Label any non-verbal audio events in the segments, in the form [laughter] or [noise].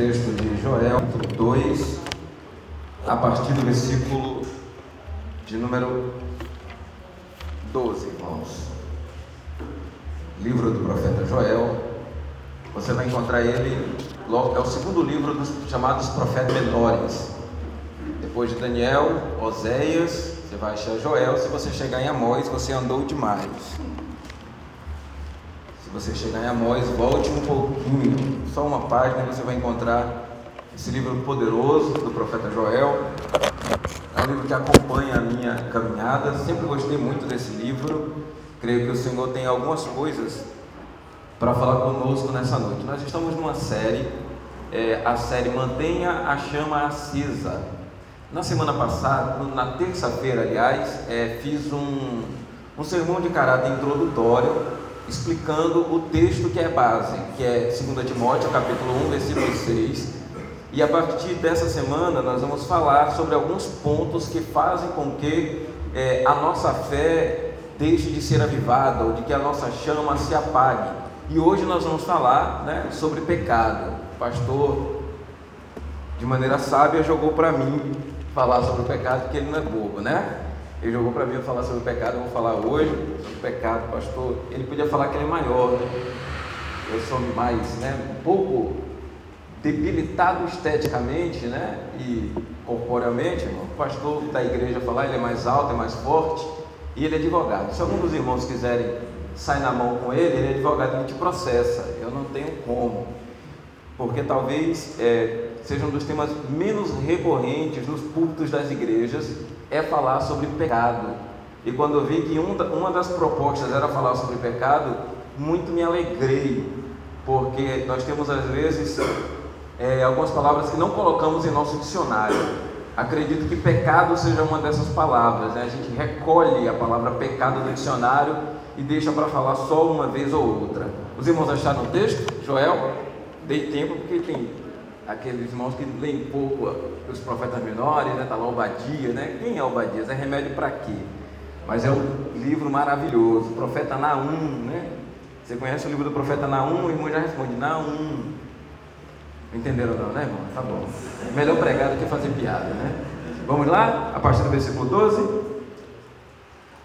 texto de Joel 2, a partir do versículo de número 12, irmãos. Livro do profeta Joel. Você vai encontrar ele, logo, é o segundo livro dos chamados profetas menores. Depois de Daniel, Oséias, você vai achar Joel. Se você chegar em Amós, você andou demais. Se você chegar em Amós, volte um pouquinho, só uma página, você vai encontrar esse livro poderoso do profeta Joel. É um livro que acompanha a minha caminhada. Sempre gostei muito desse livro. Creio que o Senhor tem algumas coisas para falar conosco nessa noite. Nós estamos numa série, é, a série Mantenha a Chama Acesa. Na semana passada, na terça-feira, aliás, é, fiz um, um sermão de caráter introdutório explicando o texto que é base, que é 2 Timóteo, capítulo 1, versículo 6. E a partir dessa semana nós vamos falar sobre alguns pontos que fazem com que é, a nossa fé deixe de ser avivada ou de que a nossa chama se apague. E hoje nós vamos falar né, sobre pecado. O pastor, de maneira sábia, jogou para mim falar sobre o pecado, porque ele não é bobo, né? Ele jogou para mim eu falar sobre o pecado, eu vou falar hoje sobre o pecado, pastor. Ele podia falar que ele é maior, né? Eu sou mais, né? Um pouco debilitado esteticamente, né? E corporeamente, o pastor da igreja falar, ele é mais alto, é mais forte, e ele é advogado. Se algum dos irmãos quiserem sair na mão com ele, ele é advogado, ele te processa. Eu não tenho como, porque talvez é, seja um dos temas menos recorrentes nos púlpitos das igrejas é falar sobre pecado. E quando eu vi que uma das propostas era falar sobre pecado, muito me alegrei, porque nós temos às vezes é, algumas palavras que não colocamos em nosso dicionário. Acredito que pecado seja uma dessas palavras. Né? A gente recolhe a palavra pecado do dicionário e deixa para falar só uma vez ou outra. Os irmãos acharam o texto? Joel? Dei tempo porque tem aqueles irmãos que leem pouco os profetas menores, né? Tá lá né? Quem é Obadias? É remédio para quê? Mas é um livro maravilhoso, profeta Naum, né? Você conhece o livro do profeta Naum? O irmão já responde, Naum. Entenderam não, né, irmão? Tá bom. É melhor pregar do que fazer piada, né? Vamos lá? A partir do versículo 12.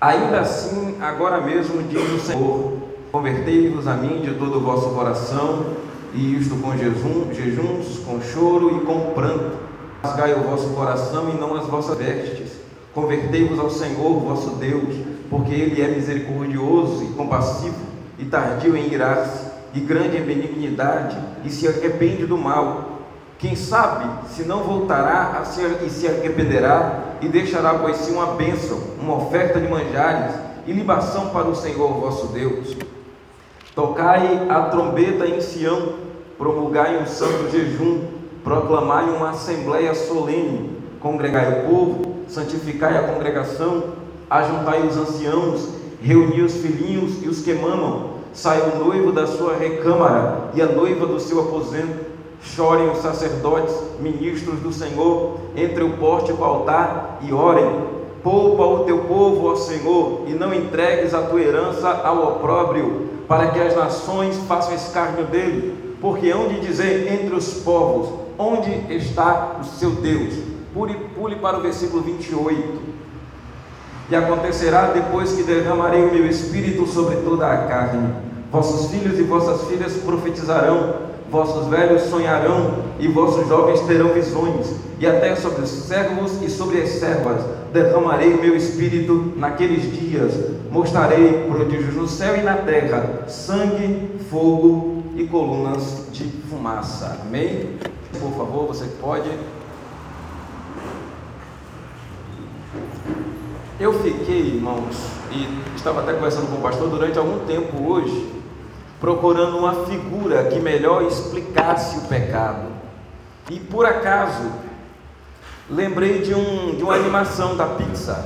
Ainda assim, agora mesmo diz o Senhor: Convertei-vos a mim de todo o vosso coração e isto com jejum, jejuns, com choro e com pranto. Rasgai o vosso coração e não as vossas vestes. Convertei-vos ao Senhor vosso Deus, porque Ele é misericordioso e compassivo, e tardio em irar-se, e grande em benignidade, e se arrepende do mal. Quem sabe se não voltará a se, e se arrependerá, e deixará pois si uma bênção, uma oferta de manjares, e libação para o Senhor vosso Deus. Tocai a trombeta em Sião, promulgai um santo jejum, proclamai uma assembleia solene, congregai o povo, santificai a congregação, ajuntai os anciãos, reuni os filhinhos e os que mamam, sai o noivo da sua recâmara e a noiva do seu aposento, chorem os sacerdotes, ministros do Senhor, entre o pórtico e o altar, e orem, poupa o teu povo, ó Senhor, e não entregues a tua herança ao opróbrio, para que as nações façam escárnio dele, porque hão de dizer entre os povos: onde está o seu Deus? Pule, pule para o versículo 28. E acontecerá depois que derramarei o meu espírito sobre toda a carne. Vossos filhos e vossas filhas profetizarão, vossos velhos sonharão, e vossos jovens terão visões, e até sobre os servos e sobre as servas derramarei o meu espírito naqueles dias, mostrarei prodígios no céu e na terra, sangue, fogo e colunas de fumaça. Amém? Por favor, você pode. Eu fiquei, irmãos, e estava até conversando com o pastor durante algum tempo hoje, procurando uma figura que melhor explicasse o pecado. E por acaso, lembrei de, um, de uma animação da Pixar,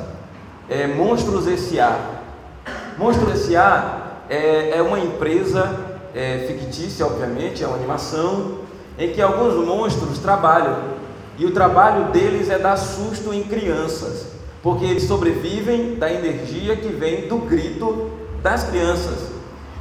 é, Monstros S.A. Monstros S.A. É, é uma empresa é, fictícia, obviamente, é uma animação, em que alguns monstros trabalham. E o trabalho deles é dar susto em crianças, porque eles sobrevivem da energia que vem do grito das crianças.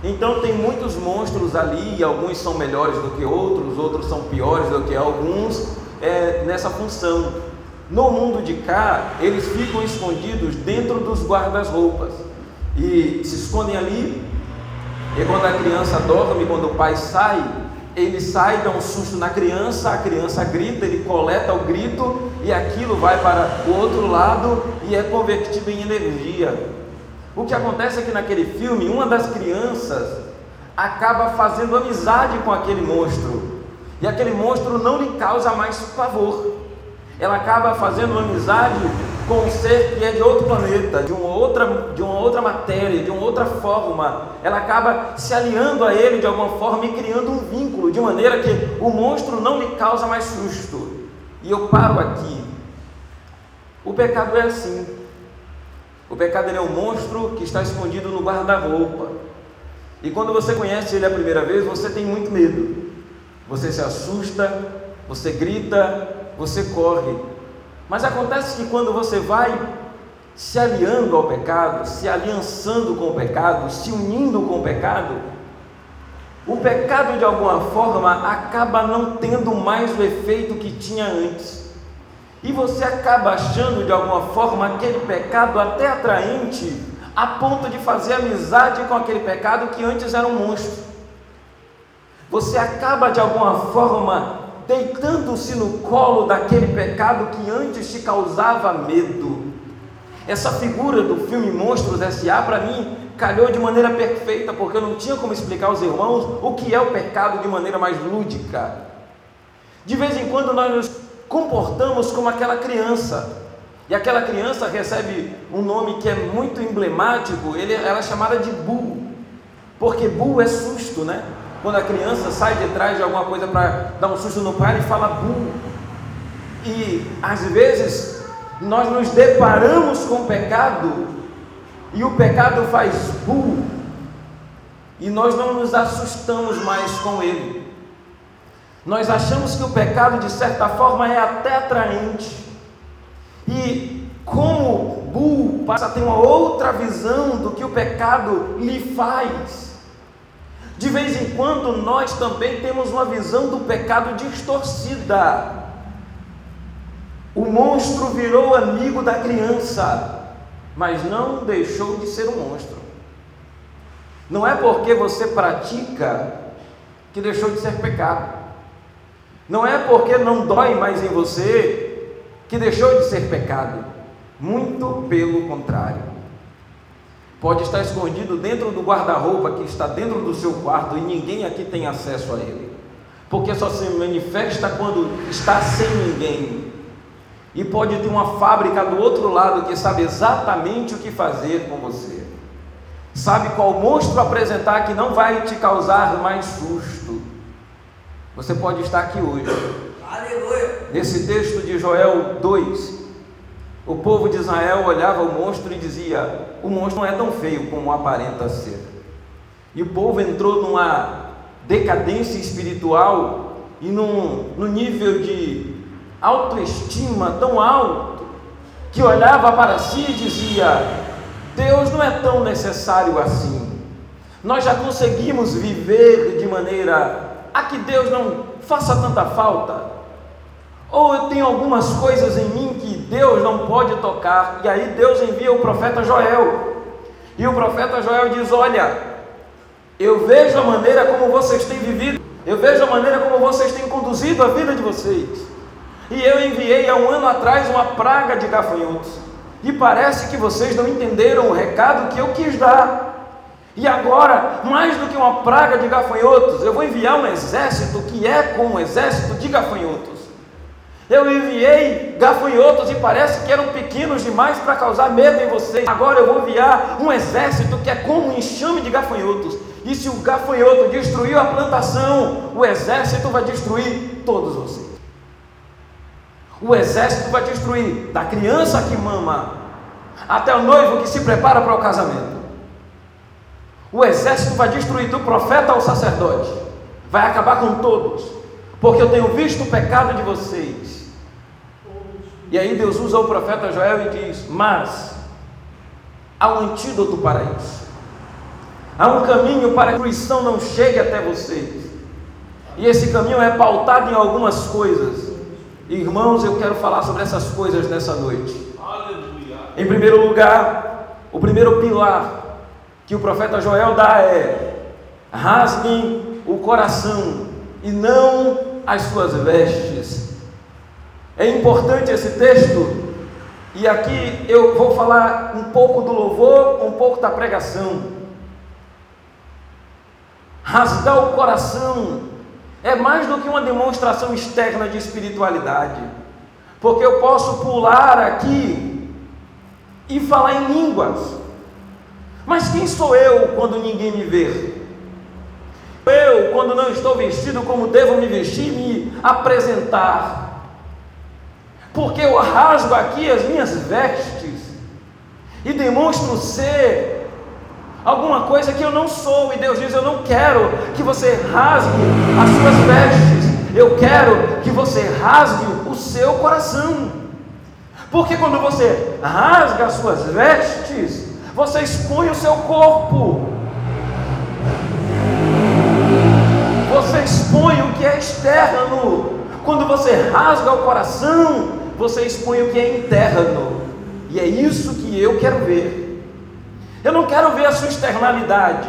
Então tem muitos monstros ali, alguns são melhores do que outros, outros são piores do que alguns, é, nessa função. No mundo de cá, eles ficam escondidos dentro dos guarda-roupas e se escondem ali. E quando a criança dorme, quando o pai sai, ele sai, dá um susto na criança, a criança grita, ele coleta o grito e aquilo vai para o outro lado e é convertido em energia. O que acontece é que naquele filme, uma das crianças acaba fazendo amizade com aquele monstro e aquele monstro não lhe causa mais pavor. Ela acaba fazendo amizade com um ser que é de outro planeta, de uma outra, de uma outra matéria, de uma outra forma. Ela acaba se aliando a ele de alguma forma e criando um vínculo, de maneira que o monstro não lhe causa mais susto. E eu paro aqui. O pecado é assim. O pecado é um monstro que está escondido no guarda-roupa. E quando você conhece ele a primeira vez, você tem muito medo. Você se assusta, você grita, você corre. Mas acontece que quando você vai se aliando ao pecado, se aliançando com o pecado, se unindo com o pecado, o pecado de alguma forma acaba não tendo mais o efeito que tinha antes. E você acaba achando de alguma forma aquele pecado até atraente, a ponto de fazer amizade com aquele pecado que antes era um monstro. Você acaba de alguma forma deitando-se no colo daquele pecado que antes te causava medo. Essa figura do filme Monstros S.A. para mim calhou de maneira perfeita, porque eu não tinha como explicar aos irmãos o que é o pecado de maneira mais lúdica. De vez em quando nós nos comportamos como aquela criança, e aquela criança recebe um nome que é muito emblemático, ela é chamada de Bu, porque Bu é susto, né? Quando a criança sai de trás de alguma coisa para dar um susto no pai, ele fala bu. E às vezes nós nos deparamos com o pecado e o pecado faz bu. E nós não nos assustamos mais com ele. Nós achamos que o pecado, de certa forma, é até atraente. E como Bu passa a ter uma outra visão do que o pecado lhe faz. De vez em quando nós também temos uma visão do pecado distorcida. O monstro virou amigo da criança, mas não deixou de ser um monstro. Não é porque você pratica que deixou de ser pecado. Não é porque não dói mais em você que deixou de ser pecado. Muito pelo contrário. Pode estar escondido dentro do guarda-roupa que está dentro do seu quarto e ninguém aqui tem acesso a ele. Porque só se manifesta quando está sem ninguém. E pode ter uma fábrica do outro lado que sabe exatamente o que fazer com você. Sabe qual monstro apresentar que não vai te causar mais susto. Você pode estar aqui hoje. Aleluia. Nesse texto de Joel 2, o povo de Israel olhava o monstro e dizia: O monstro não é tão feio como aparenta ser. E o povo entrou numa decadência espiritual e num, num nível de autoestima tão alto que olhava para si e dizia: Deus não é tão necessário assim. Nós já conseguimos viver de maneira a que Deus não faça tanta falta. Ou eu tenho algumas coisas em mim que Deus não pode tocar, e aí Deus envia o profeta Joel. E o profeta Joel diz: Olha, eu vejo a maneira como vocês têm vivido, eu vejo a maneira como vocês têm conduzido a vida de vocês. E eu enviei há um ano atrás uma praga de gafanhotos. E parece que vocês não entenderam o recado que eu quis dar. E agora, mais do que uma praga de gafanhotos, eu vou enviar um exército que é como um exército de gafanhotos. Eu enviei gafanhotos e parece que eram pequenos demais para causar medo em vocês. Agora eu vou enviar um exército que é como um enxame de gafanhotos. E se o gafanhoto destruiu a plantação, o exército vai destruir todos vocês. O exército vai destruir da criança que mama até o noivo que se prepara para o casamento. O exército vai destruir do profeta ao sacerdote. Vai acabar com todos. Porque eu tenho visto o pecado de vocês e aí Deus usa o profeta Joel e diz: Mas há um antídoto para isso. Há um caminho para que a fruição não chegue até vocês. E esse caminho é pautado em algumas coisas. Irmãos, eu quero falar sobre essas coisas nessa noite. Aleluia. Em primeiro lugar, o primeiro pilar que o profeta Joel dá é: rasguem o coração e não as suas vestes. É importante esse texto, e aqui eu vou falar um pouco do louvor, um pouco da pregação. Rasgar o coração é mais do que uma demonstração externa de espiritualidade, porque eu posso pular aqui e falar em línguas, mas quem sou eu quando ninguém me vê? Eu, quando não estou vestido como devo me vestir, me apresentar, porque eu rasgo aqui as minhas vestes e demonstro ser alguma coisa que eu não sou, e Deus diz: Eu não quero que você rasgue as suas vestes, eu quero que você rasgue o seu coração, porque quando você rasga as suas vestes, você expõe o seu corpo, você expõe o que é externo, quando você rasga o coração, você expõe o que é interno, e é isso que eu quero ver. Eu não quero ver a sua externalidade.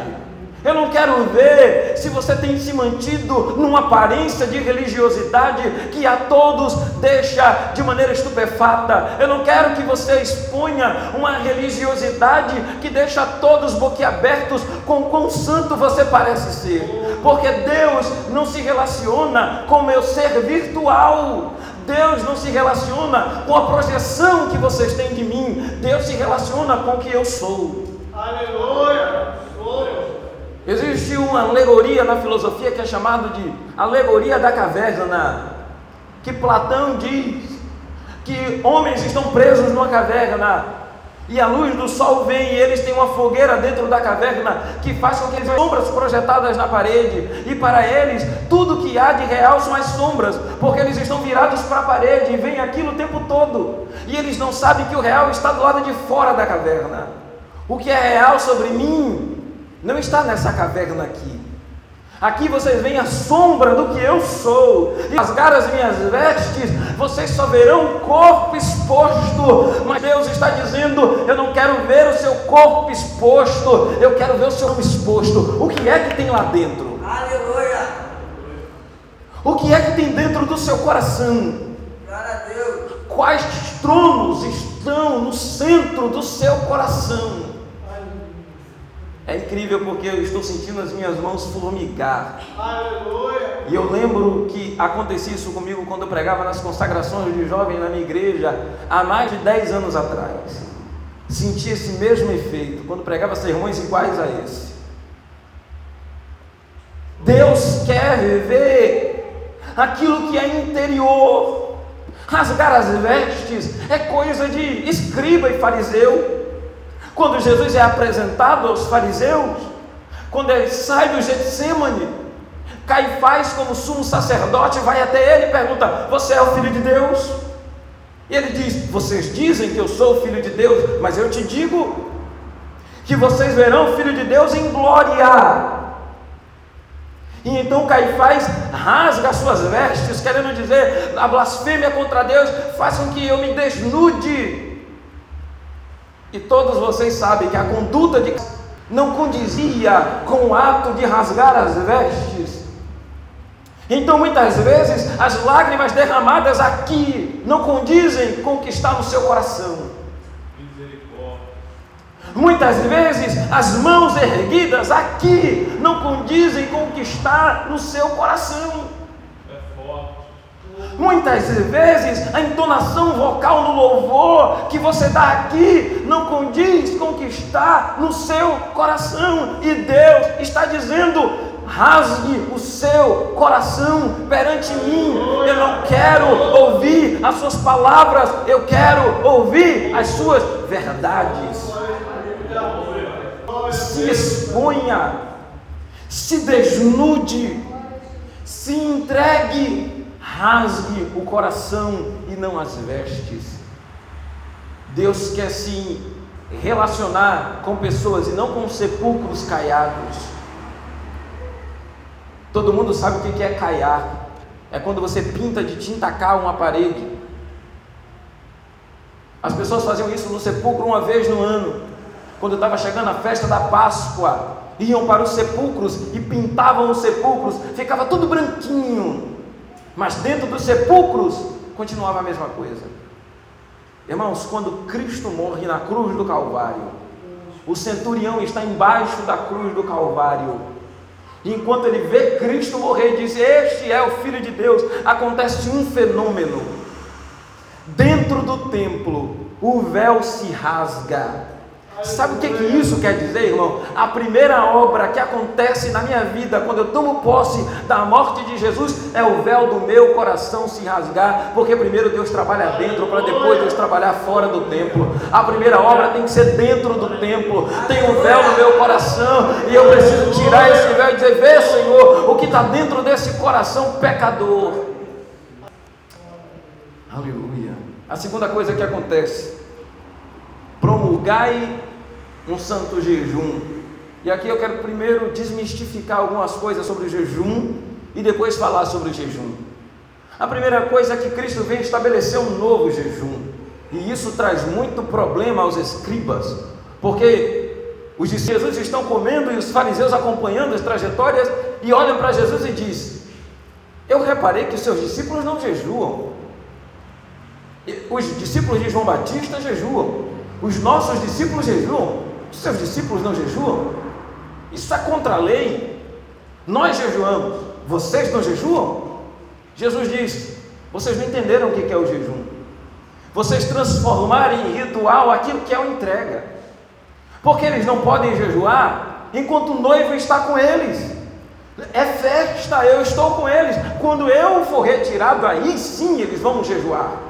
Eu não quero ver se você tem se mantido numa aparência de religiosidade que a todos deixa de maneira estupefata. Eu não quero que você exponha uma religiosidade que deixa todos boquiabertos com quão santo você parece ser. Porque Deus não se relaciona com o meu ser virtual. Deus não se relaciona com a projeção que vocês têm de mim. Deus se relaciona com o que eu sou. Aleluia! Existe uma alegoria na filosofia que é chamada de alegoria da caverna, que Platão diz que homens estão presos numa caverna e a luz do sol vem e eles têm uma fogueira dentro da caverna que faz com que eles vejam sombras projetadas na parede e para eles tudo que há de real são as sombras, porque eles estão virados para a parede e vem aquilo o tempo todo e eles não sabem que o real está do lado de fora da caverna. O que é real sobre mim não está nessa caverna aqui. Aqui vocês veem a sombra do que eu sou, e rasgar as minhas vestes, vocês só verão o corpo exposto, mas Deus está dizendo: Eu não quero ver o seu corpo exposto, eu quero ver o seu corpo exposto. O que é que tem lá dentro? Aleluia! O que é que tem dentro do seu coração? Quais tronos estão no centro do seu coração? É incrível porque eu estou sentindo as minhas mãos formigar. Aleluia. E eu lembro que acontecia isso comigo quando eu pregava nas consagrações de jovem na minha igreja há mais de 10 anos atrás. Senti esse mesmo efeito quando pregava sermões iguais a esse. Deus quer ver aquilo que é interior. Rasgar as vestes é coisa de escriba e fariseu. Quando Jesus é apresentado aos fariseus, quando ele sai do Getsemane, Caifás, como sumo sacerdote, vai até ele e pergunta: Você é o filho de Deus? E ele diz: Vocês dizem que eu sou o filho de Deus, mas eu te digo que vocês verão o filho de Deus em glória. E então Caifás rasga as suas vestes, querendo dizer: a blasfêmia contra Deus faz com que eu me desnude e todos vocês sabem que a conduta de não condizia com o ato de rasgar as vestes. Então, muitas vezes, as lágrimas derramadas aqui não condizem com o que está no seu coração. Muitas vezes, as mãos erguidas aqui não condizem com o que está no seu coração. Muitas vezes a entonação vocal no louvor que você dá aqui não condiz com o que está no seu coração, e Deus está dizendo: rasgue o seu coração perante mim. Eu não quero ouvir as suas palavras, eu quero ouvir as suas verdades. Se exponha, se desnude, se entregue rasgue o coração e não as vestes. Deus quer sim relacionar com pessoas e não com sepulcros caiados. Todo mundo sabe o que é caiar. É quando você pinta de tinta cal uma parede. As pessoas faziam isso no sepulcro uma vez no ano. Quando estava chegando a festa da Páscoa, iam para os sepulcros e pintavam os sepulcros, ficava tudo branquinho. Mas dentro dos sepulcros continuava a mesma coisa. Irmãos, quando Cristo morre na cruz do Calvário, o centurião está embaixo da cruz do Calvário. E enquanto ele vê Cristo morrer, diz: Este é o Filho de Deus. Acontece um fenômeno. Dentro do templo, o véu se rasga Sabe o que, que isso quer dizer, irmão? A primeira obra que acontece na minha vida, quando eu tomo posse da morte de Jesus, é o véu do meu coração se rasgar, porque primeiro Deus trabalha dentro, para depois Deus trabalhar fora do templo. A primeira obra tem que ser dentro do templo. Tem um véu no meu coração, e eu preciso tirar esse véu e dizer: Vê, Senhor, o que está dentro desse coração pecador. Aleluia. A segunda coisa que acontece promulgai um santo jejum. E aqui eu quero primeiro desmistificar algumas coisas sobre o jejum e depois falar sobre o jejum. A primeira coisa é que Cristo vem estabelecer um novo jejum. E isso traz muito problema aos escribas, porque os discípulos estão comendo e os fariseus acompanhando as trajetórias e olham para Jesus e diz: Eu reparei que os seus discípulos não jejuam. Os discípulos de João Batista jejuam. Os nossos discípulos jejuam. Os seus discípulos não jejuam? Isso é contra a lei. Nós jejuamos, vocês não jejuam? Jesus diz: vocês não entenderam o que é o jejum. Vocês transformaram em ritual aquilo que é uma entrega. Porque eles não podem jejuar enquanto o noivo está com eles. É festa, eu estou com eles. Quando eu for retirado, aí sim eles vão jejuar.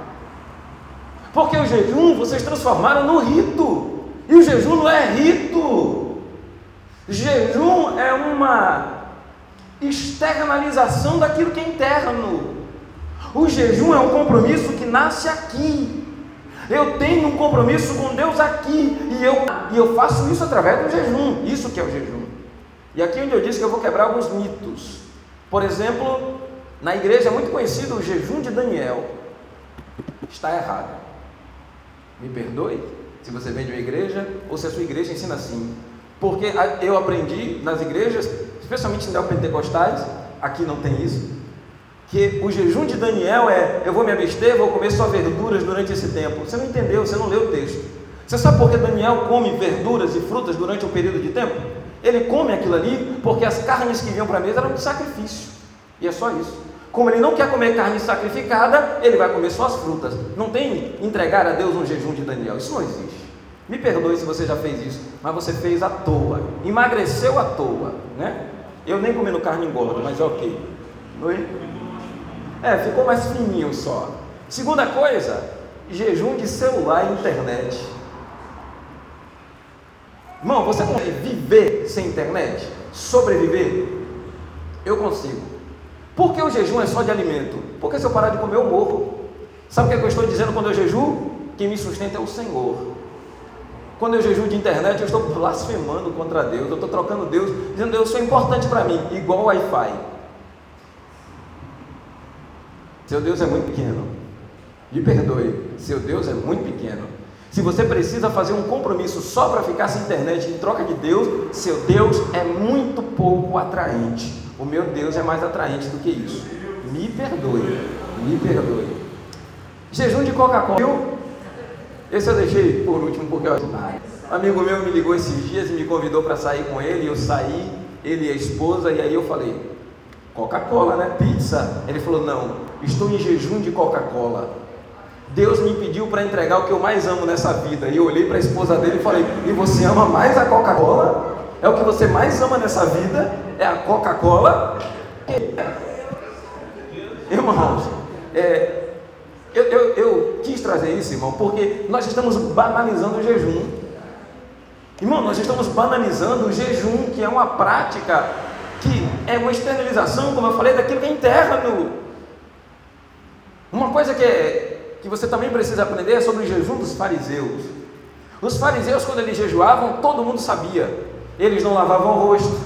Porque o jejum vocês transformaram no rito. E o jejum não é rito. Jejum é uma externalização daquilo que é interno. O jejum é um compromisso que nasce aqui. Eu tenho um compromisso com Deus aqui e eu, e eu faço isso através do jejum. Isso que é o jejum. E aqui onde eu disse que eu vou quebrar alguns mitos. Por exemplo, na igreja é muito conhecido o jejum de Daniel. Está errado. Me perdoe? se você vem de uma igreja ou se a sua igreja ensina assim. Porque eu aprendi nas igrejas, especialmente neopentecostais, aqui não tem isso, que o jejum de Daniel é: eu vou me abster, vou comer só verduras durante esse tempo. Você não entendeu, você não leu o texto. Você sabe por que Daniel come verduras e frutas durante um período de tempo? Ele come aquilo ali porque as carnes que vinham para a mesa eram de sacrifício. E é só isso. Como ele não quer comer carne sacrificada, ele vai comer só as frutas. Não tem entregar a Deus um jejum de Daniel. Isso não existe. Me perdoe se você já fez isso, mas você fez à toa. Emagreceu à toa, né? Eu nem comendo carne engorda, mas é ok. É, ficou mais fininho só. Segunda coisa, jejum de celular e internet. Irmão, você consegue viver sem internet? Sobreviver? Eu consigo. Por que o jejum é só de alimento? Porque se eu parar de comer, eu morro. Sabe o que, é que eu estou dizendo quando eu jejuo? Quem me sustenta é o Senhor. Quando eu jejuo de internet, eu estou blasfemando contra Deus. Eu estou trocando Deus, dizendo Deus, isso é importante para mim, igual Wi-Fi. Seu Deus é muito pequeno. Me perdoe, seu Deus é muito pequeno. Se você precisa fazer um compromisso só para ficar sem internet em troca de Deus, seu Deus é muito pouco atraente. O meu Deus é mais atraente do que isso. Me perdoe, me perdoe. Jejum de Coca-Cola. Esse eu deixei por último porque eu um amigo meu me ligou esses dias e me convidou para sair com ele. Eu saí, ele e a esposa, e aí eu falei: Coca-Cola, né? Pizza. Ele falou: Não, estou em jejum de Coca-Cola. Deus me pediu para entregar o que eu mais amo nessa vida. E eu olhei para a esposa dele e falei: E você ama mais a Coca-Cola? É o que você mais ama nessa vida? É a Coca-Cola? Irmãos, é, eu, eu, eu, quis trazer isso, irmão, porque nós estamos banalizando o jejum. Irmão, nós estamos banalizando o jejum, que é uma prática que é uma externalização, como eu falei, daquilo que é interno. Uma coisa que, é, que você também precisa aprender é sobre o jejum dos fariseus. Os fariseus, quando eles jejuavam, todo mundo sabia. Eles não lavavam o rosto,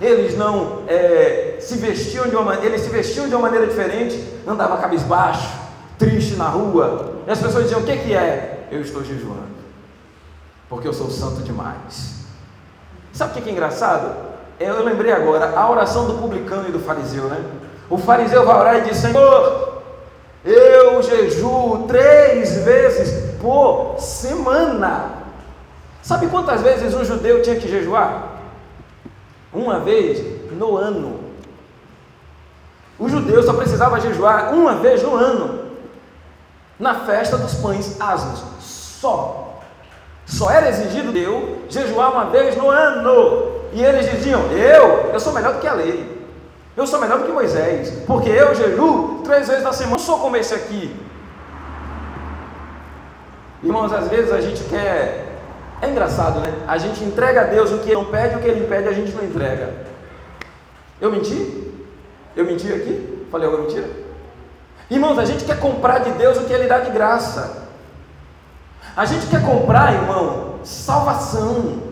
eles não é, se vestiam de uma eles se vestiam de uma maneira diferente, andava cabisbaixo, triste na rua. E as pessoas diziam: O que, que é? Eu estou jejuando, porque eu sou santo demais. Sabe o que, que é engraçado? Eu lembrei agora a oração do publicano e do fariseu, né? O fariseu vai orar e diz: Senhor, eu jejuo três vezes por semana. Sabe quantas vezes um judeu tinha que jejuar? Uma vez no ano. O judeu só precisava jejuar uma vez no ano, na festa dos pães asmos, só. Só era exigido Deus jejuar uma vez no ano. E eles diziam: Eu, eu sou melhor do que a lei. Eu sou melhor do que Moisés, porque eu jejuo três vezes na semana. Não sou como esse aqui. Irmãos, às vezes a gente quer é engraçado, né? A gente entrega a Deus o que ele não pede, o que ele pede a gente não entrega. Eu menti? Eu menti aqui? Falei alguma mentira? Irmãos, a gente quer comprar de Deus o que ele dá de graça. A gente quer comprar, irmão, salvação.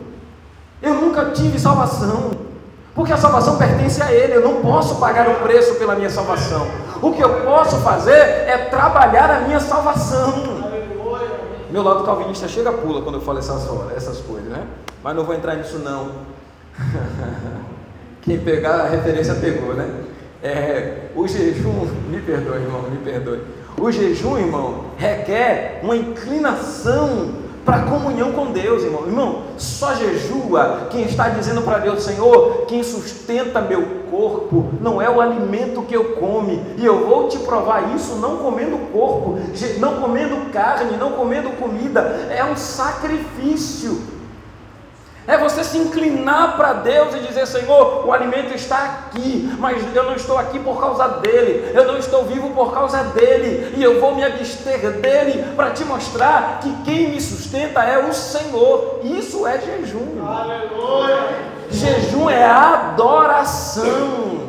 Eu nunca tive salvação. Porque a salvação pertence a Ele, eu não posso pagar o preço pela minha salvação. O que eu posso fazer é trabalhar a minha salvação. Meu lado calvinista chega pula quando eu falo essas, essas coisas, né? Mas não vou entrar nisso não. [laughs] Quem pegar a referência pegou, né? É, o jejum, me perdoe, irmão, me perdoe. O jejum, irmão, requer uma inclinação para comunhão com Deus, irmão. Irmão, só jejua quem está dizendo para Deus, Senhor, quem sustenta meu corpo não é o alimento que eu come, e eu vou te provar isso não comendo corpo, não comendo carne, não comendo comida, é um sacrifício. É você se inclinar para Deus e dizer: Senhor, o alimento está aqui, mas eu não estou aqui por causa dele, eu não estou vivo por causa dele, e eu vou me abster dele para te mostrar que quem me sustenta é o Senhor. Isso é jejum. Aleluia. Jejum é adoração.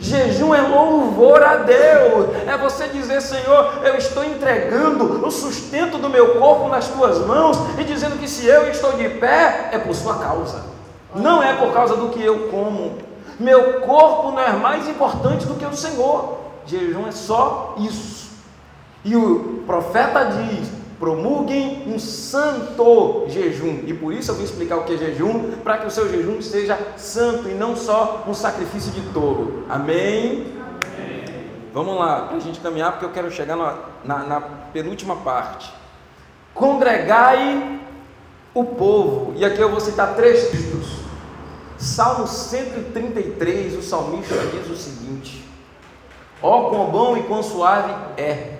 Jejum é louvor a Deus, é você dizer: Senhor, eu estou entregando o sustento do meu corpo nas tuas mãos e dizendo que se eu estou de pé é por sua causa, não é por causa do que eu como. Meu corpo não é mais importante do que o Senhor. Jejum é só isso. E o profeta diz: promulguem um santo jejum. E por isso eu vim explicar o que é jejum, para que o seu jejum seja santo e não só um sacrifício de touro. Amém? Vamos lá, para a gente caminhar, porque eu quero chegar na, na, na penúltima parte. Congregai o povo, e aqui eu vou citar três textos. Salmo 133, o salmista diz o seguinte: Ó, oh, quão bom e quão suave é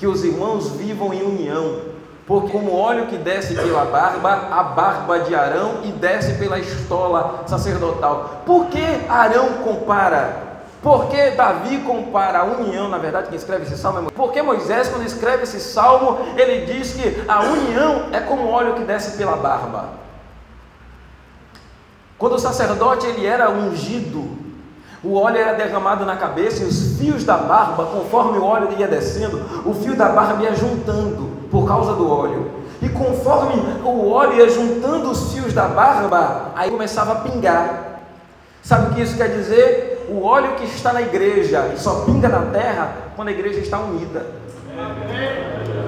que os irmãos vivam em união, porque como óleo que desce pela barba, a barba de Arão e desce pela estola sacerdotal. Por que Arão compara? Por que Davi compara a união, na verdade, quem escreve esse salmo é Moisés. Porque Moisés, quando escreve esse salmo, ele diz que a união é como óleo que desce pela barba. Quando o sacerdote ele era ungido, o óleo era derramado na cabeça e os fios da barba, conforme o óleo ia descendo, o fio da barba ia juntando por causa do óleo. E conforme o óleo ia juntando os fios da barba, aí começava a pingar. Sabe o que isso quer dizer? O óleo que está na igreja só pinga na terra quando a igreja está unida.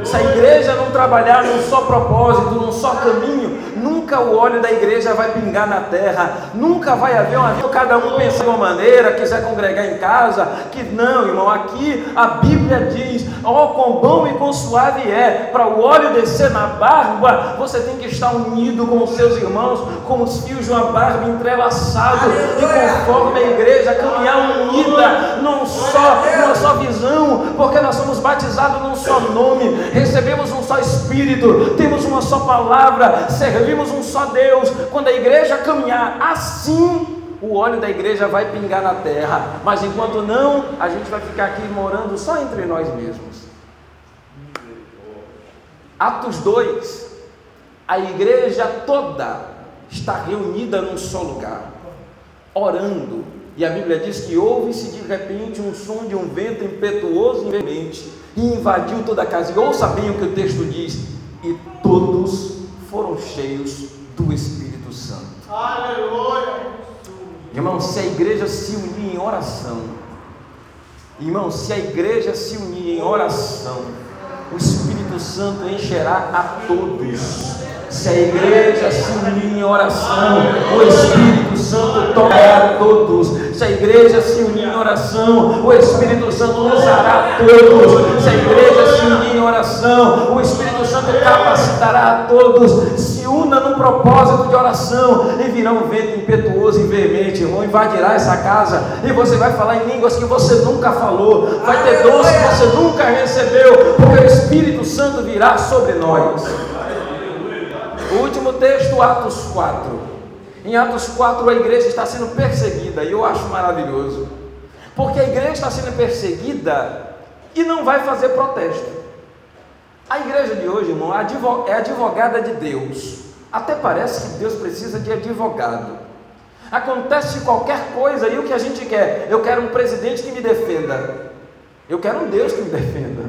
Se a igreja não trabalhar num só propósito, num só caminho, nunca o óleo da igreja vai pingar na terra, nunca vai haver uma cada um pensa de uma maneira, quiser congregar em casa, que não, irmão, aqui a Bíblia diz, ó, oh, quão bom e quão suave é, para o óleo descer na barba, você tem que estar unido com os seus irmãos, com os fios de uma barba entrelaçados, e conforme a igreja caminhar unida, num só, numa só visão, porque nós somos batizados num só nome, recebemos um só Espírito, temos uma só palavra, servimos um só Deus. Quando a igreja caminhar assim, o óleo da igreja vai pingar na terra, mas enquanto não, a gente vai ficar aqui morando só entre nós mesmos. Atos 2, a igreja toda está reunida num só lugar, orando, e a Bíblia diz que houve-se de repente um som de um vento impetuoso e e invadiu toda a casa. E ouça bem o que o texto diz: e todos foram cheios do Espírito Santo. Aleluia. Irmão, se a igreja se unir em oração, irmão, se a igreja se unir em oração, o Espírito Santo encherá a todos. Se a igreja se unir em oração, o Espírito Santo tocará a todos. Se a igreja se unir em oração, o Espírito Santo usará a todos. Se a igreja se unir em oração, o Espírito Santo capacitará a todos. Se una no propósito de oração e virá um vento impetuoso e veemente, irmão, invadirá essa casa e você vai falar em línguas que você nunca falou, vai ter dons que você nunca recebeu, porque o Espírito Santo virá sobre nós. O último texto, Atos 4. Em Atos 4, a igreja está sendo perseguida, e eu acho maravilhoso, porque a igreja está sendo perseguida e não vai fazer protesto. A igreja de hoje, irmão, é advogada de Deus. Até parece que Deus precisa de advogado. Acontece qualquer coisa e o que a gente quer? Eu quero um presidente que me defenda. Eu quero um Deus que me defenda.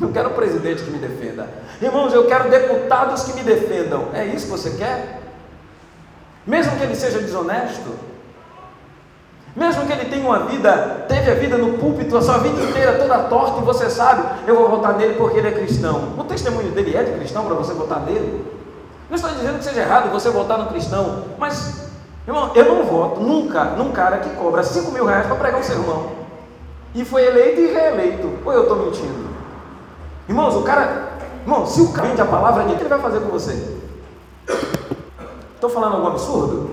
Eu quero um presidente que me defenda. Irmãos, eu quero deputados que me defendam. É isso que você quer? Mesmo que ele seja desonesto, mesmo que ele tenha uma vida, teve a vida no púlpito, a sua vida inteira toda torta, e você sabe, eu vou votar nele porque ele é cristão. O testemunho dele é de cristão para você votar nele? Não estou dizendo que seja errado você votar no cristão, mas, irmão, eu não voto nunca num cara que cobra 5 mil reais para pregar um sermão. E foi eleito e reeleito. Ou eu estou mentindo? Irmãos, o cara, irmão, se o cara vende a palavra, o que ele vai fazer com você? Estou falando algum absurdo?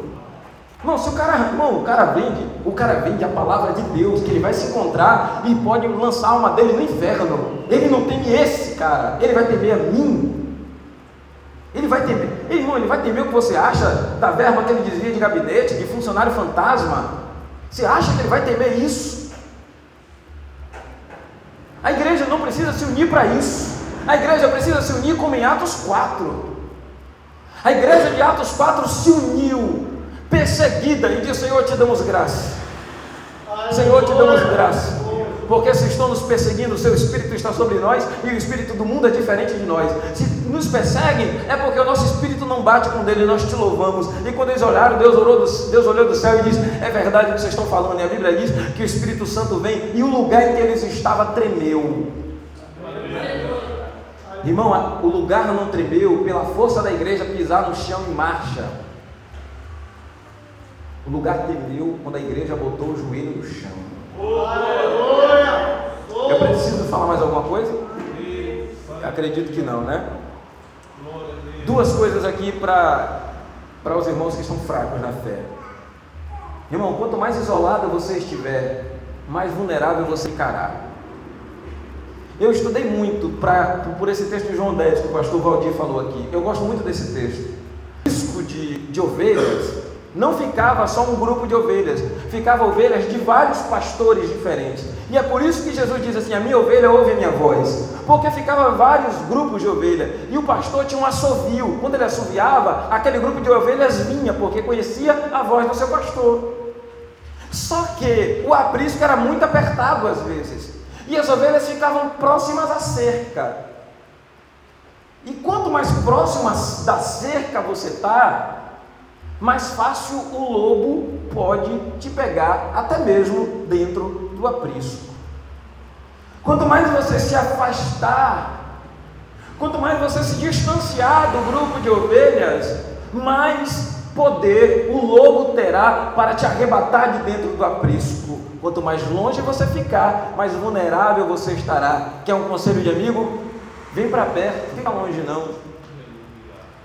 Irmão, se o cara, irmão, o cara vende, o cara vende a palavra de Deus, que ele vai se encontrar e pode lançar a alma dele no inferno. Ele não teme esse cara, ele vai temer a mim. Ele vai temer, irmão, ele vai temer o que você acha da verba que ele desvia de gabinete, de funcionário fantasma. Você acha que ele vai temer isso? A igreja não precisa se unir para isso. A igreja precisa se unir como em Atos 4. A igreja de Atos 4 se uniu, perseguida, e disse: Senhor, te damos graça. Senhor, te damos graça porque se estão nos perseguindo, o seu espírito está sobre nós e o espírito do mundo é diferente de nós. Se nos perseguem, é porque o nosso espírito não bate com dele, nós te louvamos. E quando eles olharam, Deus, orou do, Deus olhou do céu e disse: É verdade o que vocês estão falando, e a Bíblia diz que o Espírito Santo vem e o lugar em que eles estavam tremeu. Irmão, o lugar não tremeu pela força da igreja pisar no chão em marcha. O lugar tremeu quando a igreja botou o joelho no chão. Eu preciso falar mais alguma coisa? Acredito que não, né? Duas coisas aqui para os irmãos que estão fracos na fé. Irmão, quanto mais isolado você estiver, mais vulnerável você ficará. Eu estudei muito pra, por esse texto de João 10 que o pastor Valdir falou aqui. Eu gosto muito desse texto. O risco de, de ovelhas não ficava só um grupo de ovelhas, ficava ovelhas de vários pastores diferentes. E é por isso que Jesus diz assim: A minha ovelha ouve a minha voz. Porque ficava vários grupos de ovelha. E o pastor tinha um assovio. Quando ele assoviava, aquele grupo de ovelhas vinha, porque conhecia a voz do seu pastor. Só que o aprisco era muito apertado às vezes. E as ovelhas ficavam próximas à cerca. E quanto mais próximo da cerca você está, mais fácil o lobo pode te pegar, até mesmo dentro do aprisco. Quanto mais você se afastar, quanto mais você se distanciar do grupo de ovelhas, mais poder o lobo terá para te arrebatar de dentro do aprisco. Quanto mais longe você ficar, mais vulnerável você estará. Quer um conselho de amigo? Vem para perto, fica longe não.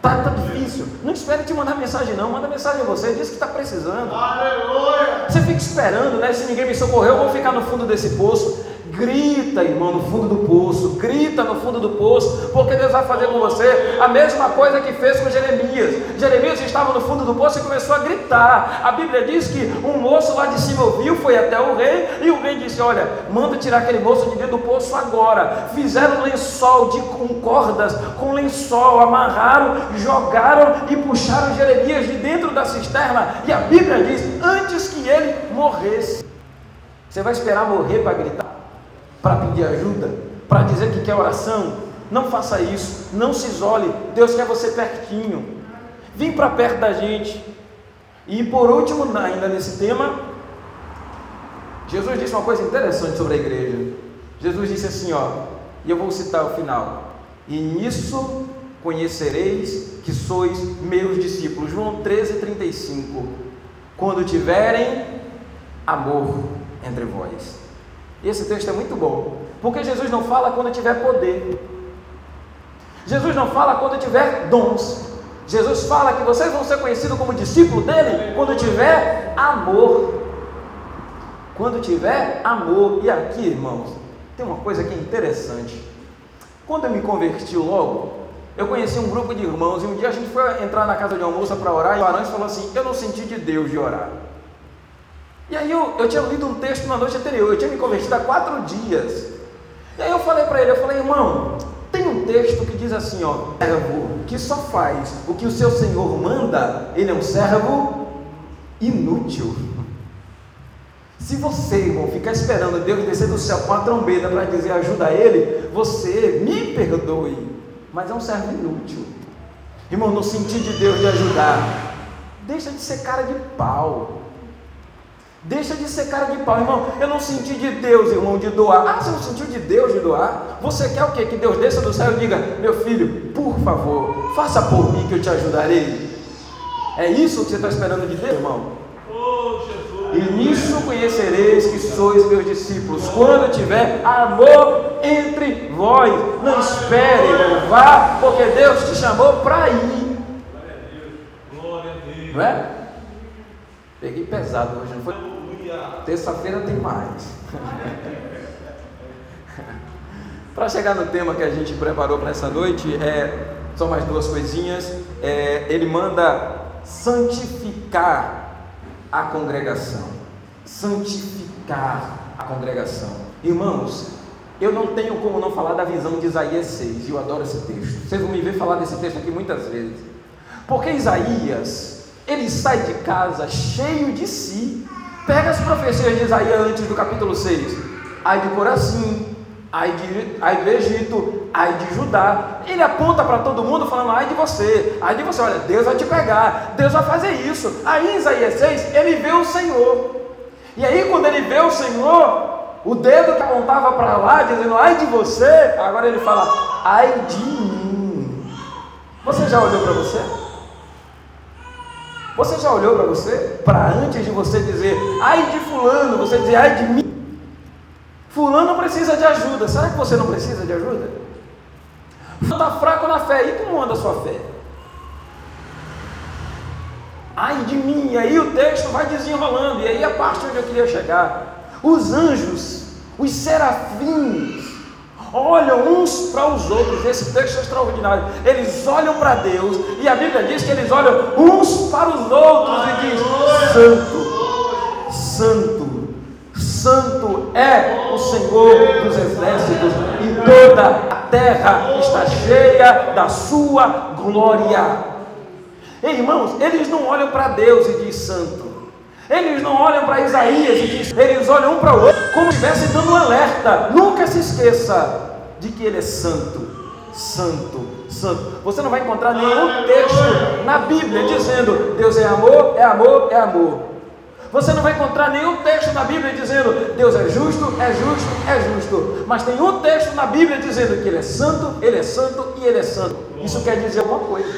Tá, tá difícil. Não espere te mandar mensagem, não. Manda mensagem a você. Diz que está precisando. Aleluia. Você fica esperando, né? Se ninguém me socorreu, eu vou ficar no fundo desse poço. Grita, irmão, no fundo do poço, grita no fundo do poço, porque Deus vai fazer com você a mesma coisa que fez com Jeremias. Jeremias estava no fundo do poço e começou a gritar. A Bíblia diz que um moço lá de cima ouviu, foi até o rei, e o rei disse: Olha, manda tirar aquele moço de dentro do poço agora. Fizeram lençol de, com cordas, com lençol, amarraram, jogaram e puxaram Jeremias de dentro da cisterna. E a Bíblia diz: antes que ele morresse. Você vai esperar morrer para gritar? Para pedir ajuda, para dizer que quer oração. Não faça isso, não se isole. Deus quer você pertinho. Vem para perto da gente. E por último, ainda nesse tema, Jesus disse uma coisa interessante sobre a igreja. Jesus disse assim, ó, e eu vou citar o final. E nisso conhecereis que sois meus discípulos. João 13, 35. Quando tiverem amor entre vós. Esse texto é muito bom, porque Jesus não fala quando tiver poder. Jesus não fala quando tiver dons. Jesus fala que vocês vão ser conhecidos como discípulo dele quando tiver amor. Quando tiver amor. E aqui, irmãos, tem uma coisa que é interessante. Quando eu me converti logo, eu conheci um grupo de irmãos e um dia a gente foi entrar na casa de almoço para orar e o Arantes falou assim: Eu não senti de Deus de orar. E aí eu, eu tinha lido um texto na noite anterior, eu tinha me convertido há quatro dias. E aí eu falei para ele, eu falei, irmão, tem um texto que diz assim, ó, servo que só faz o que o seu Senhor manda, ele é um servo inútil. Se você, irmão, ficar esperando Deus descer do céu com a trombeta para dizer ajuda a ele, você me perdoe, mas é um servo inútil. Irmão, no sentido de Deus de ajudar, deixa de ser cara de pau. Deixa de ser cara de pau, irmão. Eu não senti de Deus, irmão, de doar. Ah, você não sentiu de Deus de doar? Você quer o quê? Que Deus desça do céu e diga: Meu filho, por favor, faça por mim que eu te ajudarei. É isso que você está esperando de Deus, irmão? E nisso conhecereis que sois meus discípulos, quando tiver amor entre vós. Não espere, irmão, vá, porque Deus te chamou para ir. Não é? Peguei pesado hoje, não foi? Terça-feira tem mais. [laughs] para chegar no tema que a gente preparou para essa noite, é, só mais duas coisinhas. É, ele manda santificar a congregação. Santificar a congregação. Irmãos, eu não tenho como não falar da visão de Isaías 6, e eu adoro esse texto. Vocês vão me ver falar desse texto aqui muitas vezes. Porque Isaías, ele sai de casa cheio de si, Pega as profecias de Isaías antes do capítulo 6. Ai de Corazim, ai, de, ai do Egito, ai de Judá. Ele aponta para todo mundo falando, ai de você, ai de você, olha, Deus vai te pegar, Deus vai fazer isso. Aí em Isaías 6, ele vê o Senhor. E aí quando ele vê o Senhor, o dedo que apontava para lá, dizendo, ai de você, agora ele fala, ai de mim. Você já olhou para você? Você já olhou para você? Para antes de você dizer, ai de fulano, você dizer, ai de mim. Fulano precisa de ajuda. Será que você não precisa de ajuda? Está fraco na fé. E como anda a sua fé? Ai de mim. E aí o texto vai desenrolando. E aí a parte onde eu queria chegar. Os anjos, os serafins, olham uns para os outros. Esse texto é extraordinário. Eles olham para Deus e a Bíblia diz que eles olham uns para os outros e diz: Santo, Santo, Santo é o Senhor dos exércitos e toda a terra está cheia da sua glória. irmãos, eles não olham para Deus e diz Santo. Eles não olham para Isaías e diz, eles olham um para o outro como se estivessem dando um alerta. Nunca se esqueça de que Ele é santo, santo, santo. Você não vai encontrar nenhum texto na Bíblia dizendo Deus é amor, é amor, é amor. Você não vai encontrar nenhum texto na Bíblia dizendo Deus é justo, é justo, é justo. Mas tem um texto na Bíblia dizendo que Ele é santo, Ele é santo e Ele é santo. Isso quer dizer alguma coisa.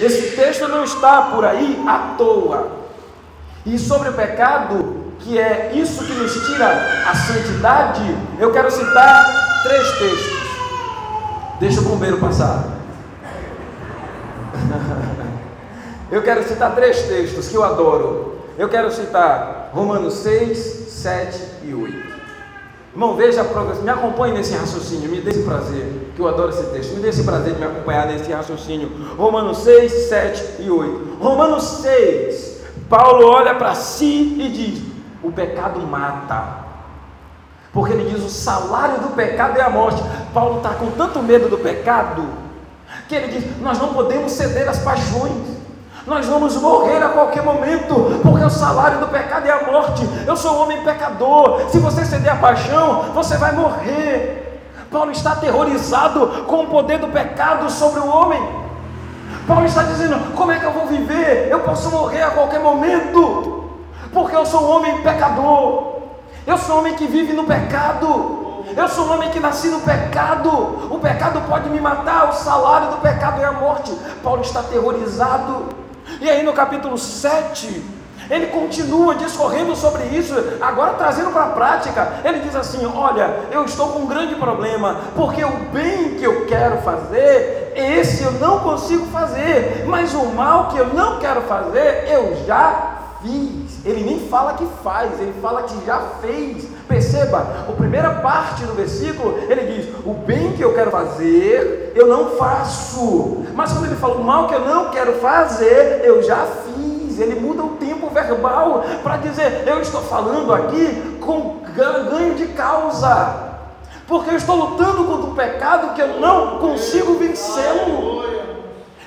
Esse texto não está por aí à toa. E sobre o pecado, que é isso que nos tira a santidade, eu quero citar três textos. Deixa o bombeiro passar. [laughs] eu quero citar três textos que eu adoro. Eu quero citar Romanos 6, 7 e 8. Irmão, veja, me acompanhe nesse raciocínio, me dê esse prazer, que eu adoro esse texto, me dê esse prazer de me acompanhar nesse raciocínio. Romanos 6, 7 e 8. Romanos 6, Paulo olha para si e diz: o pecado mata. Porque ele diz: o salário do pecado é a morte. Paulo está com tanto medo do pecado que ele diz: nós não podemos ceder às paixões. Nós vamos morrer a qualquer momento, porque o salário do pecado é a morte. Eu sou um homem pecador. Se você ceder à paixão, você vai morrer. Paulo está aterrorizado com o poder do pecado sobre o homem. Paulo está dizendo: como é que eu vou viver? Eu posso morrer a qualquer momento, porque eu sou um homem pecador, eu sou um homem que vive no pecado. Eu sou um homem que nasci no pecado. O pecado pode me matar. O salário do pecado é a morte. Paulo está aterrorizado. E aí no capítulo 7, ele continua discorrendo sobre isso, agora trazendo para a prática. Ele diz assim: Olha, eu estou com um grande problema, porque o bem que eu quero fazer, esse eu não consigo fazer, mas o mal que eu não quero fazer, eu já fiz. Ele nem fala que faz, ele fala que já fez. Perceba, a primeira parte do versículo, ele diz: O bem que eu quero fazer, eu não faço. Mas quando ele fala o mal que eu não quero fazer, eu já fiz. Ele muda o tempo verbal para dizer: Eu estou falando aqui com ganho de causa. Porque eu estou lutando contra o pecado que eu não consigo vencê-lo.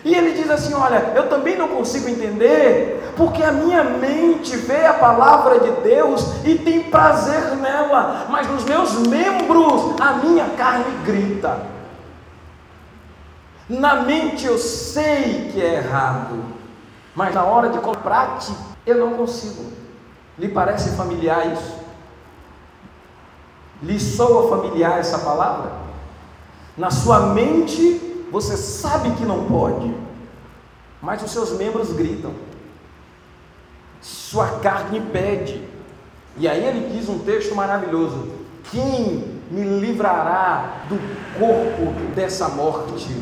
E ele diz assim: Olha, eu também não consigo entender, porque a minha mente vê a palavra de Deus e tem prazer nela, mas nos meus membros a minha carne grita. Na mente eu sei que é errado, mas na hora de prática eu não consigo. Lhe parece familiar isso? Lhe soa familiar essa palavra? Na sua mente você sabe que não pode, mas os seus membros gritam. Sua carne pede. E aí ele diz um texto maravilhoso: Quem me livrará do corpo dessa morte?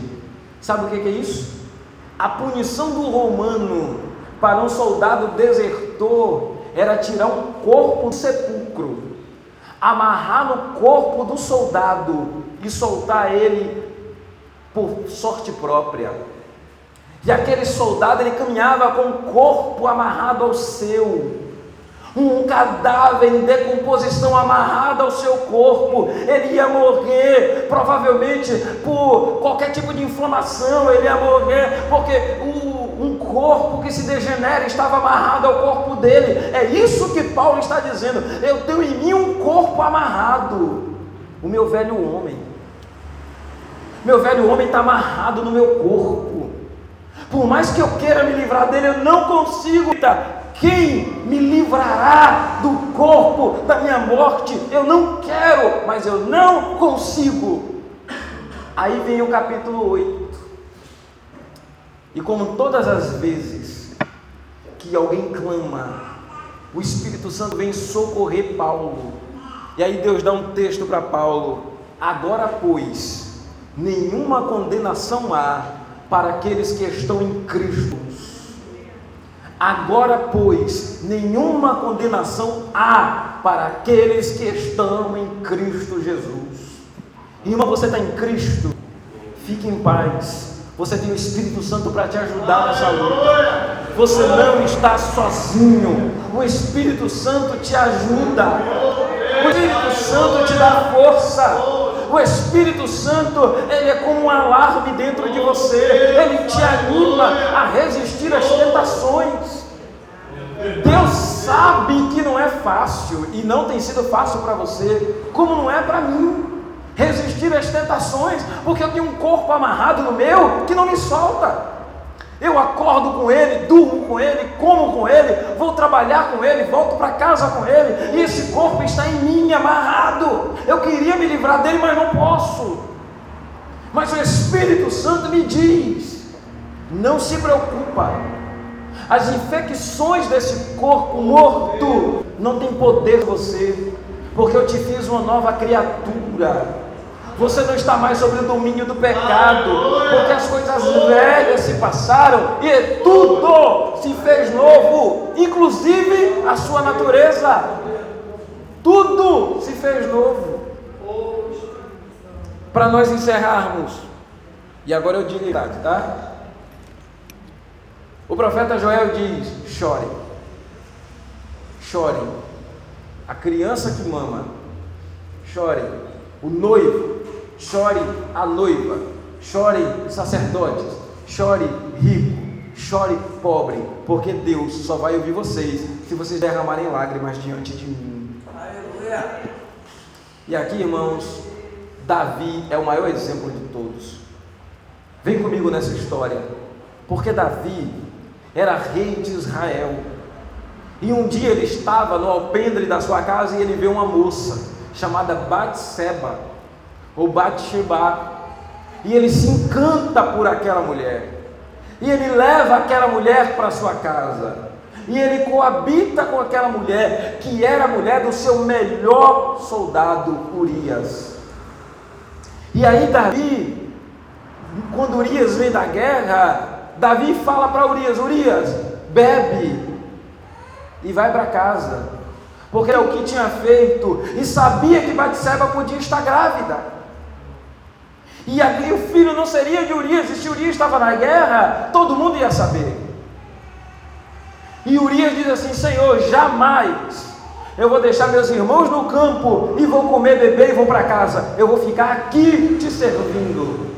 Sabe o que é isso? A punição do romano para um soldado desertor era tirar um corpo do sepulcro, amarrar no corpo do soldado e soltar ele por sorte própria. E aquele soldado ele caminhava com o corpo amarrado ao seu, um cadáver em decomposição amarrado ao seu corpo, ele ia morrer, provavelmente por qualquer tipo de inflamação, ele ia morrer, porque o, um corpo que se degenera estava amarrado ao corpo dele. É isso que Paulo está dizendo. Eu tenho em mim um corpo amarrado, o meu velho homem. Meu velho homem está amarrado no meu corpo. Por mais que eu queira me livrar dele, eu não consigo. Quem me livrará do corpo da minha morte? Eu não quero, mas eu não consigo. Aí vem o capítulo 8. E como todas as vezes que alguém clama, o Espírito Santo vem socorrer Paulo. E aí Deus dá um texto para Paulo. Agora, pois, nenhuma condenação há para aqueles que estão em Cristo. Agora, pois, nenhuma condenação há para aqueles que estão em Cristo Jesus. Irmão, você está em Cristo, fique em paz. Você tem o Espírito Santo para te ajudar nessa luta. Você não está sozinho. O Espírito Santo te ajuda. O Espírito Santo te dá força. O Espírito Santo, ele é como um alarme dentro de você, ele te anima a resistir às tentações. Deus sabe que não é fácil e não tem sido fácil para você, como não é para mim. Resistir às tentações, porque eu tenho um corpo amarrado no meu que não me solta. Eu acordo com ele, durmo com ele, como com ele, vou trabalhar com ele, volto para casa com ele, e esse corpo está em mim amarrado. Eu queria me livrar dele, mas não posso. Mas o Espírito Santo me diz: não se preocupa. As infecções desse corpo morto não tem poder você, porque eu te fiz uma nova criatura. Você não está mais sobre o domínio do pecado, porque as coisas velhas se passaram e tudo se fez novo, inclusive a sua natureza. Tudo se fez novo. Para nós encerrarmos, e agora eu digo tá? O profeta Joel diz: chore, chore. A criança que mama, chore. O noivo chore a noiva, chore sacerdotes, chore rico, chore pobre, porque Deus só vai ouvir vocês se vocês derramarem lágrimas diante de mim. Aleluia. E aqui, irmãos, Davi é o maior exemplo de todos. Vem comigo nessa história, porque Davi era rei de Israel. E um dia ele estava no alpendre da sua casa e ele vê uma moça chamada Batseba ou Batsheba. E ele se encanta por aquela mulher. E ele leva aquela mulher para sua casa. E ele coabita com aquela mulher, que era a mulher do seu melhor soldado, Urias. E aí Davi, quando Urias vem da guerra, Davi fala para Urias: Urias, bebe e vai para casa, porque é o que tinha feito, e sabia que Batseba podia estar grávida. E ali o filho não seria de Urias, e se Urias estava na guerra, todo mundo ia saber. E Urias diz assim: Senhor, jamais eu vou deixar meus irmãos no campo e vou comer, beber e vou para casa. Eu vou ficar aqui te servindo.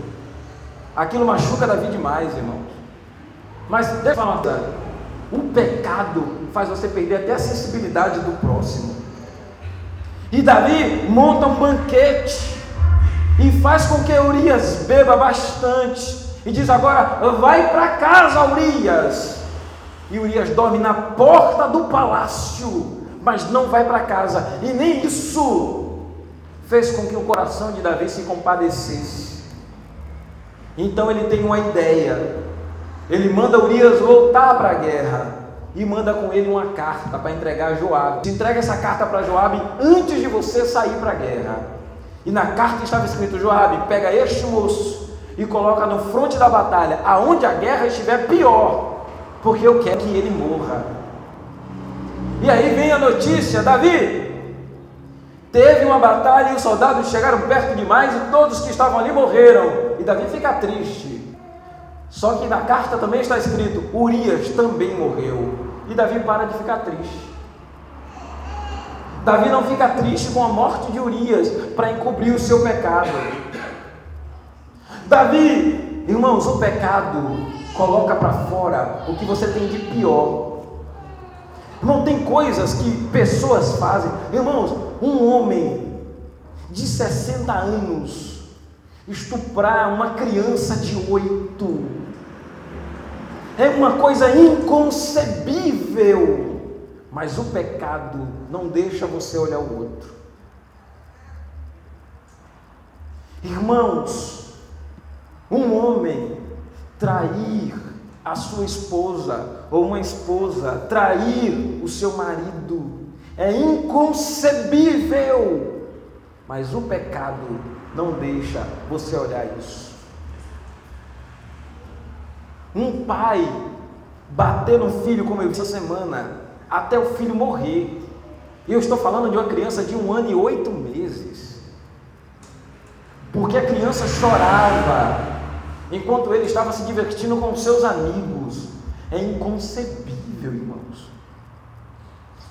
Aquilo machuca Davi demais, irmãos. Mas deixa eu falar uma coisa. O pecado faz você perder até a sensibilidade do próximo. E Davi monta um banquete e faz com que Urias beba bastante. E diz agora: vai para casa, Urias. E Urias dorme na porta do palácio, mas não vai para casa. E nem isso fez com que o coração de Davi se compadecesse. Então ele tem uma ideia. Ele manda Urias voltar para a guerra e manda com ele uma carta para entregar a Joabe. Entrega essa carta para Joabe antes de você sair para a guerra. E na carta estava escrito: Joabe, pega este moço e coloca no fronte da batalha, aonde a guerra estiver pior, porque eu quero que ele morra. E aí vem a notícia: Davi, teve uma batalha e os soldados chegaram perto demais e todos que estavam ali morreram. E Davi fica triste. Só que na carta também está escrito: Urias também morreu. E Davi para de ficar triste. Davi não fica triste com a morte de Urias para encobrir o seu pecado. Davi, irmãos, o pecado coloca para fora o que você tem de pior. Não tem coisas que pessoas fazem. Irmãos, um homem de 60 anos estuprar uma criança de 8 é uma coisa inconcebível. Mas o pecado não deixa você olhar o outro. Irmãos, um homem trair a sua esposa, ou uma esposa trair o seu marido, é inconcebível. Mas o pecado não deixa você olhar isso. Um pai bater no filho, como eu disse essa semana, até o filho morrer. E eu estou falando de uma criança de um ano e oito meses. Porque a criança chorava enquanto ele estava se divertindo com seus amigos. É inconcebível, irmãos.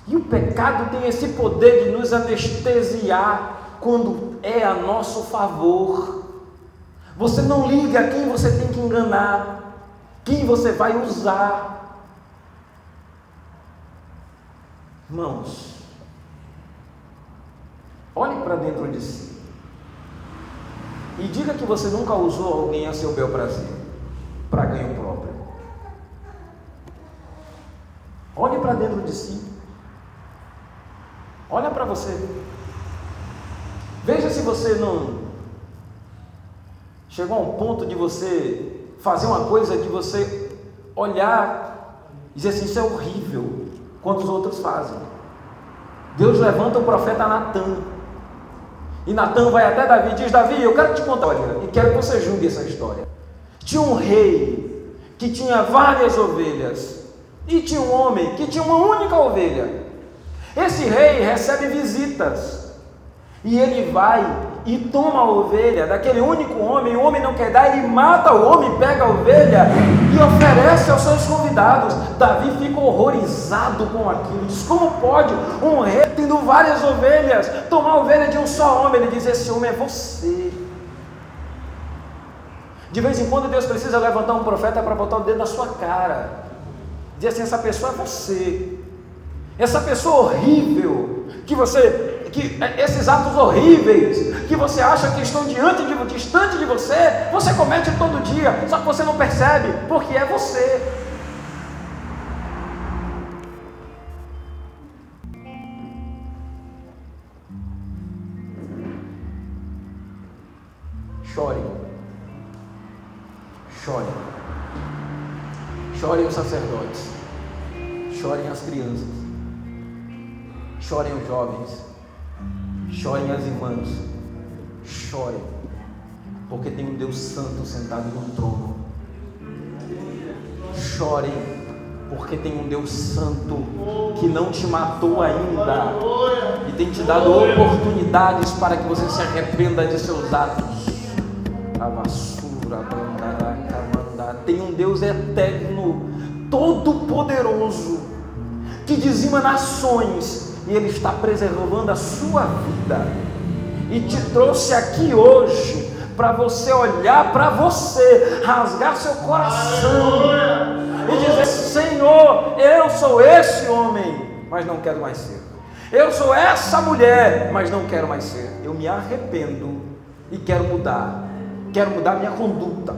E o pecado tem esse poder de nos anestesiar quando é a nosso favor. Você não liga quem você tem que enganar, quem você vai usar. Irmãos, olhe para dentro de si e diga que você nunca usou alguém a seu bel prazer, para ganho próprio. Olhe para dentro de si. Olha para você. Veja se você não chegou a um ponto de você fazer uma coisa de você olhar e dizer assim, isso é horrível quanto os outros fazem. Deus levanta o profeta Natan. E Natan vai até Davi e diz: Davi, eu quero te contar e quero que você julgue essa história. Tinha um rei que tinha várias ovelhas e tinha um homem que tinha uma única ovelha. Esse rei recebe visitas e ele vai e toma a ovelha daquele único homem, o homem não quer dar, ele mata o homem, pega a ovelha e oferece aos seus convidados. Davi fica horrorizado com aquilo, diz: Como pode um rei tendo várias ovelhas tomar a ovelha de um só homem? Ele diz: Esse homem é você. De vez em quando Deus precisa levantar um profeta para botar o dedo na sua cara, dizer assim: Essa pessoa é você, essa pessoa horrível que você que é, esses atos horríveis que você acha que estão diante de, distante de você, você comete todo dia, só que você não percebe, porque é você. Chorem. Chorem. Chorem os sacerdotes. Chorem as crianças. Chorem os jovens. Chorem as irmãs. Chorem. Porque tem um Deus Santo sentado no trono. Chorem. Porque tem um Deus Santo que não te matou ainda e tem te dado oportunidades para que você se arrependa de seus atos. Tem um Deus eterno, todo-poderoso, que dizima nações, e Ele está preservando a sua vida, e te trouxe aqui hoje para você olhar para você, rasgar seu coração e dizer: Senhor, eu sou esse homem, mas não quero mais ser. Eu sou essa mulher, mas não quero mais ser. Eu me arrependo e quero mudar quero mudar minha conduta,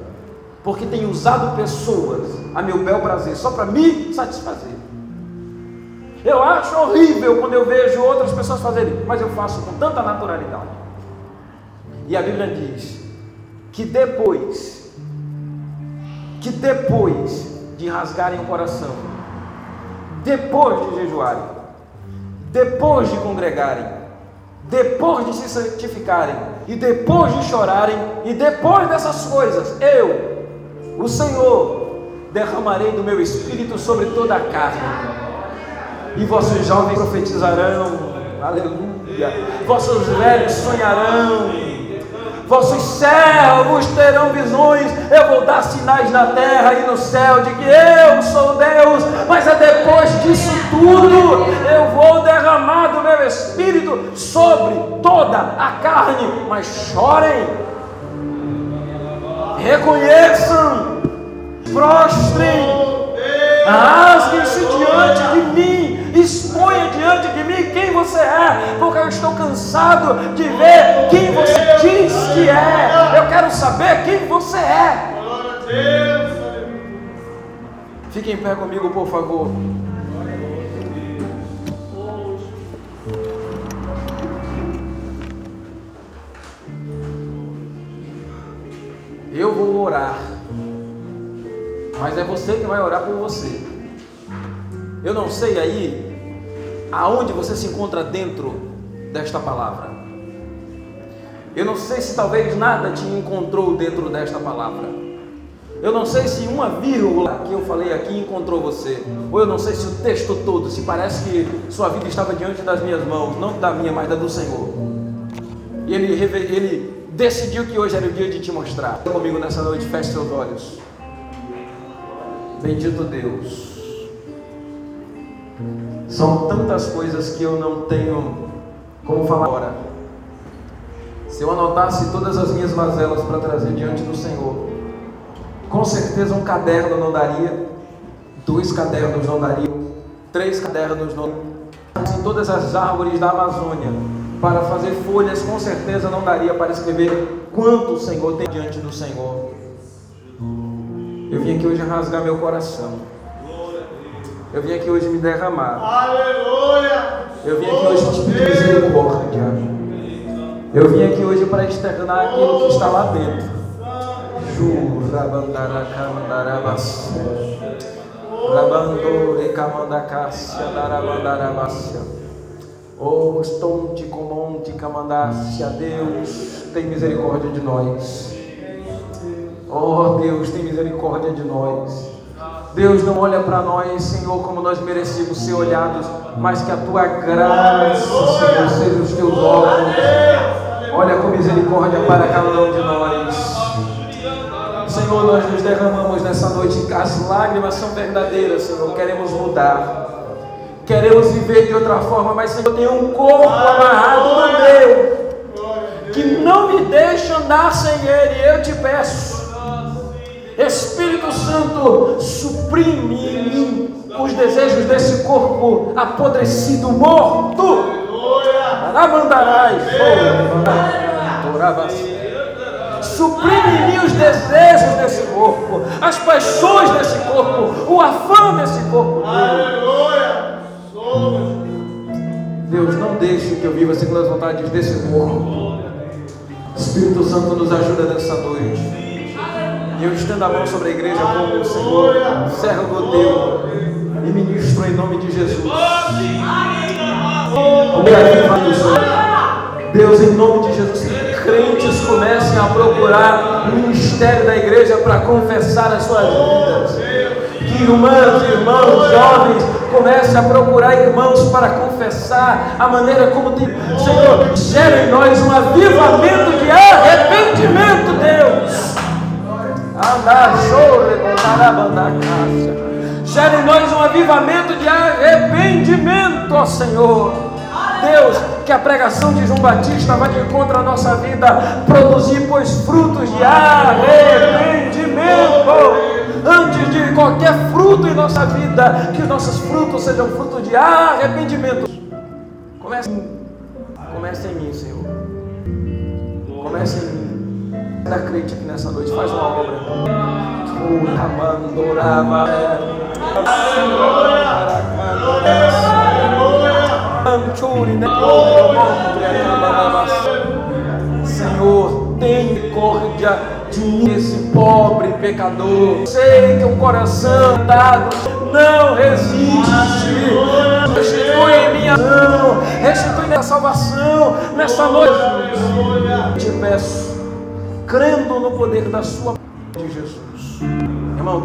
porque tenho usado pessoas a meu bel prazer só para me satisfazer. Eu acho horrível quando eu vejo outras pessoas fazerem, mas eu faço com tanta naturalidade. E a Bíblia diz que depois, que depois de rasgarem o coração, depois de jejuarem, depois de congregarem, depois de se santificarem, e depois de chorarem, e depois dessas coisas, eu, o Senhor, derramarei do meu espírito sobre toda a carne, e vossos jovens profetizarão, aleluia, vossos velhos sonharão, vossos servos terão visões, eu vou dar sinais na terra e no céu de que eu sou Deus, mas é depois disso tudo eu vou derramar do meu espírito sobre toda a carne, mas chorem, reconheçam, prostrem, rasguem-se diante de mim, exponha diante de mim quem você é, porque eu estou cansado de ver quem você diz que é. Eu quero saber quem você é. Fique em pé comigo, por favor. Eu vou orar, mas é você que vai orar por você. Eu não sei aí aonde você se encontra dentro desta palavra. Eu não sei se talvez nada te encontrou dentro desta palavra. Eu não sei se uma vírgula que eu falei aqui encontrou você. Ou eu não sei se o texto todo, se parece que sua vida estava diante das minhas mãos, não da minha, mas da do Senhor. E ele, ele decidiu que hoje era o dia de te mostrar. Comigo nessa noite, feche seus olhos. Bendito Deus. São tantas coisas que eu não tenho como falar agora. Se eu anotasse todas as minhas mazelas para trazer diante do Senhor, com certeza um caderno não daria, dois cadernos não dariam, três cadernos não assim, todas as árvores da Amazônia para fazer folhas, com certeza não daria para escrever quanto o Senhor tem diante do Senhor. Eu vim aqui hoje rasgar meu coração. Eu vim aqui hoje me derramar. Aleluia! Eu vim aqui hoje te pedir misericórdia. Eu vim aqui hoje para externar aquilo que está lá dentro. Oh, estonte comonte camandácia. Deus, tem misericórdia de nós. Oh, Deus, tem misericórdia de nós. Deus não olha para nós, Senhor, como nós merecemos ser olhados, mas que a tua graça, Senhor, seja os teus olhos. Olha com misericórdia para cada um de nós. Senhor, nós nos derramamos nessa noite, as lágrimas são verdadeiras, Senhor, queremos mudar. Queremos viver de outra forma, mas Senhor, tem um corpo amarrado no meu, que não me deixa andar sem ele. Eu te peço, Espírito Santo, suprime em mim os desejos desse corpo apodrecido, morto. amandarás. Suprime em mim os desejos desse corpo, as paixões desse corpo, o afã desse corpo. Deus, não deixe que eu viva segundo as vontades desse corpo. Espírito Santo nos ajuda nessa noite. E eu estendo a mão sobre a igreja como o Senhor, servo teu, e ministro em nome de Jesus. Deus, em nome de Jesus, crentes comecem a procurar o ministério da igreja para confessar as suas vidas. Que irmãs, irmãos, jovens comecem a procurar irmãos para confessar a maneira como tem. Senhor, gera em nós um avivamento de arrependimento, Deus. Gera em nós um avivamento de arrependimento, ó Senhor. Deus, que a pregação de João Batista vá de encontro à nossa vida, produzir, pois, frutos de arrependimento. Antes de qualquer fruto em nossa vida, que os nossos frutos sejam frutos de arrependimento. Comece, comece em mim, Senhor. Comece em mim. Da crente aqui nessa noite, faz uma obra. Mandorava. Senhor, tem misericórdia de mim, esse pobre pecador. Sei que o coração dado não resiste. Restitui em minha mão, restitui minha salvação nessa noite. Te peço, crendo no poder da Sua de Jesus. Irmão,